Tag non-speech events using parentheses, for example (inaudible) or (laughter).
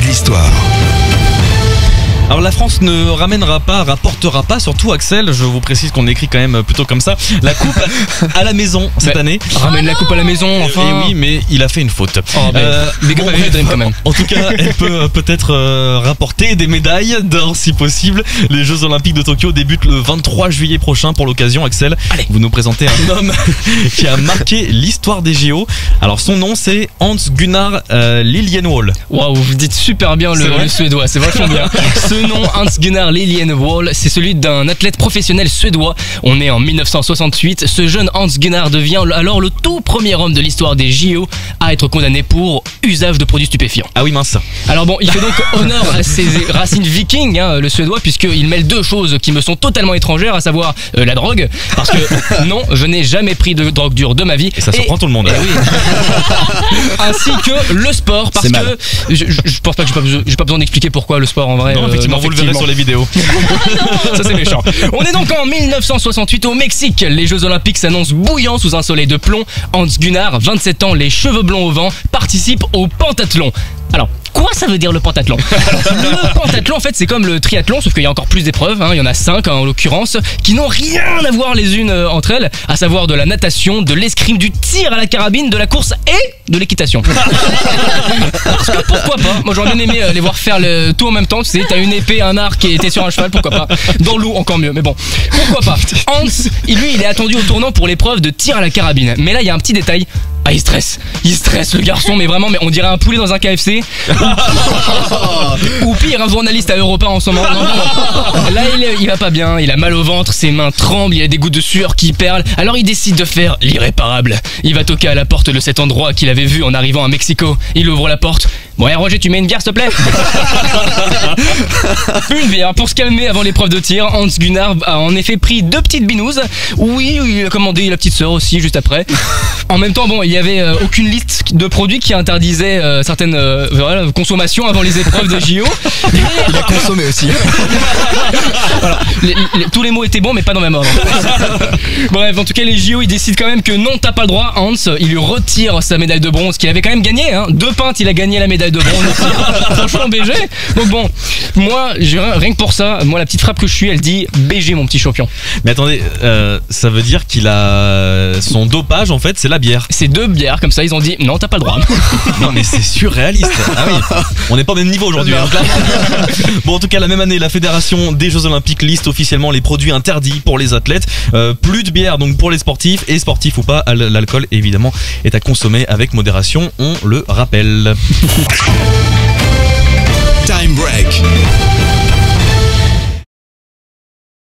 de l'histoire. Alors la France ne ramènera pas, rapportera pas, surtout Axel, je vous précise qu'on écrit quand même plutôt comme ça, la coupe (laughs) à la maison cette Mais- année. Ramène la coupe à la maison, enfin. Et oui, mais il a fait une faute. Oh, mais Euh, bon, pas bref, Dream, quand même. En tout cas, (laughs) elle peut euh, peut-être euh, rapporter des médailles d'or si possible. Les Jeux Olympiques de Tokyo débutent le 23 juillet prochain pour l'occasion. Axel, vous nous présentez un homme (laughs) qui a marqué l'histoire des JO. Alors son nom c'est Hans Gunnar euh, Lilienwall. Waouh, vous dites super bien le, suédois, c'est vachement bien. Ce nom, Hans Gunnar Lilienwall, c'est celui d'un athlète professionnel suédois. On est en 1968. Ce jeune Hans Gunnar devient alors le tout premier homme de l'histoire des JO à être condamné pour usage de produits stupéfiants. Ah oui mince. Alors bon, il fait donc (laughs) honneur à ses racines vikings, hein, le suédois, puisqu'il mêle deux choses qui me sont totalement étrangères, à savoir euh, la drogue, parce que (laughs) non, je n'ai jamais pris de drogue dure de ma vie. Et ça surprend tout le monde. Eh oui. (laughs) Ainsi que le sport, parce que je, pense pas que j'ai pas, besoin- pas besoin d'expliquer pourquoi le sport en vrai. Non, euh, effectivement, non, vous le verrez sur les vidéos. (laughs) (laughs) ça c'est méchant. On est donc en 1968 au Mexique. Les Jeux Olympiques s'annoncent bouillants sous un soleil de plomb. Hans Gunnar, 27 ans, les cheveux blonds au vent, participe au pentathlon. Quoi ça veut dire le pentathlon (laughs) Le pentathlon, en fait, c'est comme le triathlon, sauf qu'il y a encore plus d'épreuves. hein. Il y en a 5 en l'occurrence, qui n'ont rien à voir les unes euh, entre elles, à savoir de la natation, de l'escrime, du tir à la carabine, de la course et de l'équitation. (laughs) Parce que pourquoi pas Moi j'aurais bien aimé euh, les voir faire le tout en même temps. Tu sais, t'as une épée, un arc et t'es sur un cheval, pourquoi pas Dans l'eau, encore mieux, mais bon. Pourquoi pas (laughs) Hans, lui, il est attendu au tournant pour l'épreuve de tir à la carabine. Mais là, il y a un petit détail. Ah, il stresse. Il stresse, le garçon, mais vraiment, mais on dirait un poulet dans un KFC. Ou (laughs) pire, un journaliste à Europa en ce moment. Non, non, non. Là, il, est- il va pas bien, il a mal au ventre, ses mains tremblent, il a des gouttes de sueur qui perlent. Alors il décide de faire l'irréparable. Il va toquer à la porte de cet endroit qu'il avait vu en arrivant à Mexico. Il ouvre la porte. Bon, Roger, tu mets une bière, s'il te plaît? (laughs) Une bière pour se calmer avant l'épreuve de tir. Hans Gunnar a en effet pris deux petites binouses. Oui, il a commandé la petite sœur aussi juste après. En même temps, bon, il y avait euh, aucune liste de produits qui interdisait euh, certaines euh, voilà, consommations avant les épreuves de JO. Il a consommé aussi. (laughs) Voilà. Les- les- tous les mots étaient bons, mais pas dans le même ordre. (laughs) Bref, en tout cas, les JO, ils décident quand même que non, t'as pas le droit. Hans, il lui retire sa médaille de bronze qu'il avait quand même gagné. Hein. Deux pintes, il a gagné la médaille de bronze. (laughs) Franchement, BG. Donc bon, moi, rien que pour ça, moi, la petite frappe que je suis, elle dit BG, mon petit champion. Mais attendez, euh, ça veut dire qu'il a son dopage en fait, c'est la bière. C'est deux bières, comme ça, ils ont dit non, t'as pas le droit. (laughs) Non mais c'est surréaliste. Ah oui, on n'est pas au même niveau aujourd'hui. hein. Bon en tout cas la même année, la fédération des Jeux Olympiques liste officiellement les produits interdits pour les athlètes. Euh, plus de bière donc pour les sportifs et sportifs ou pas, al- l'alcool évidemment est à consommer avec modération. On le rappelle. (laughs)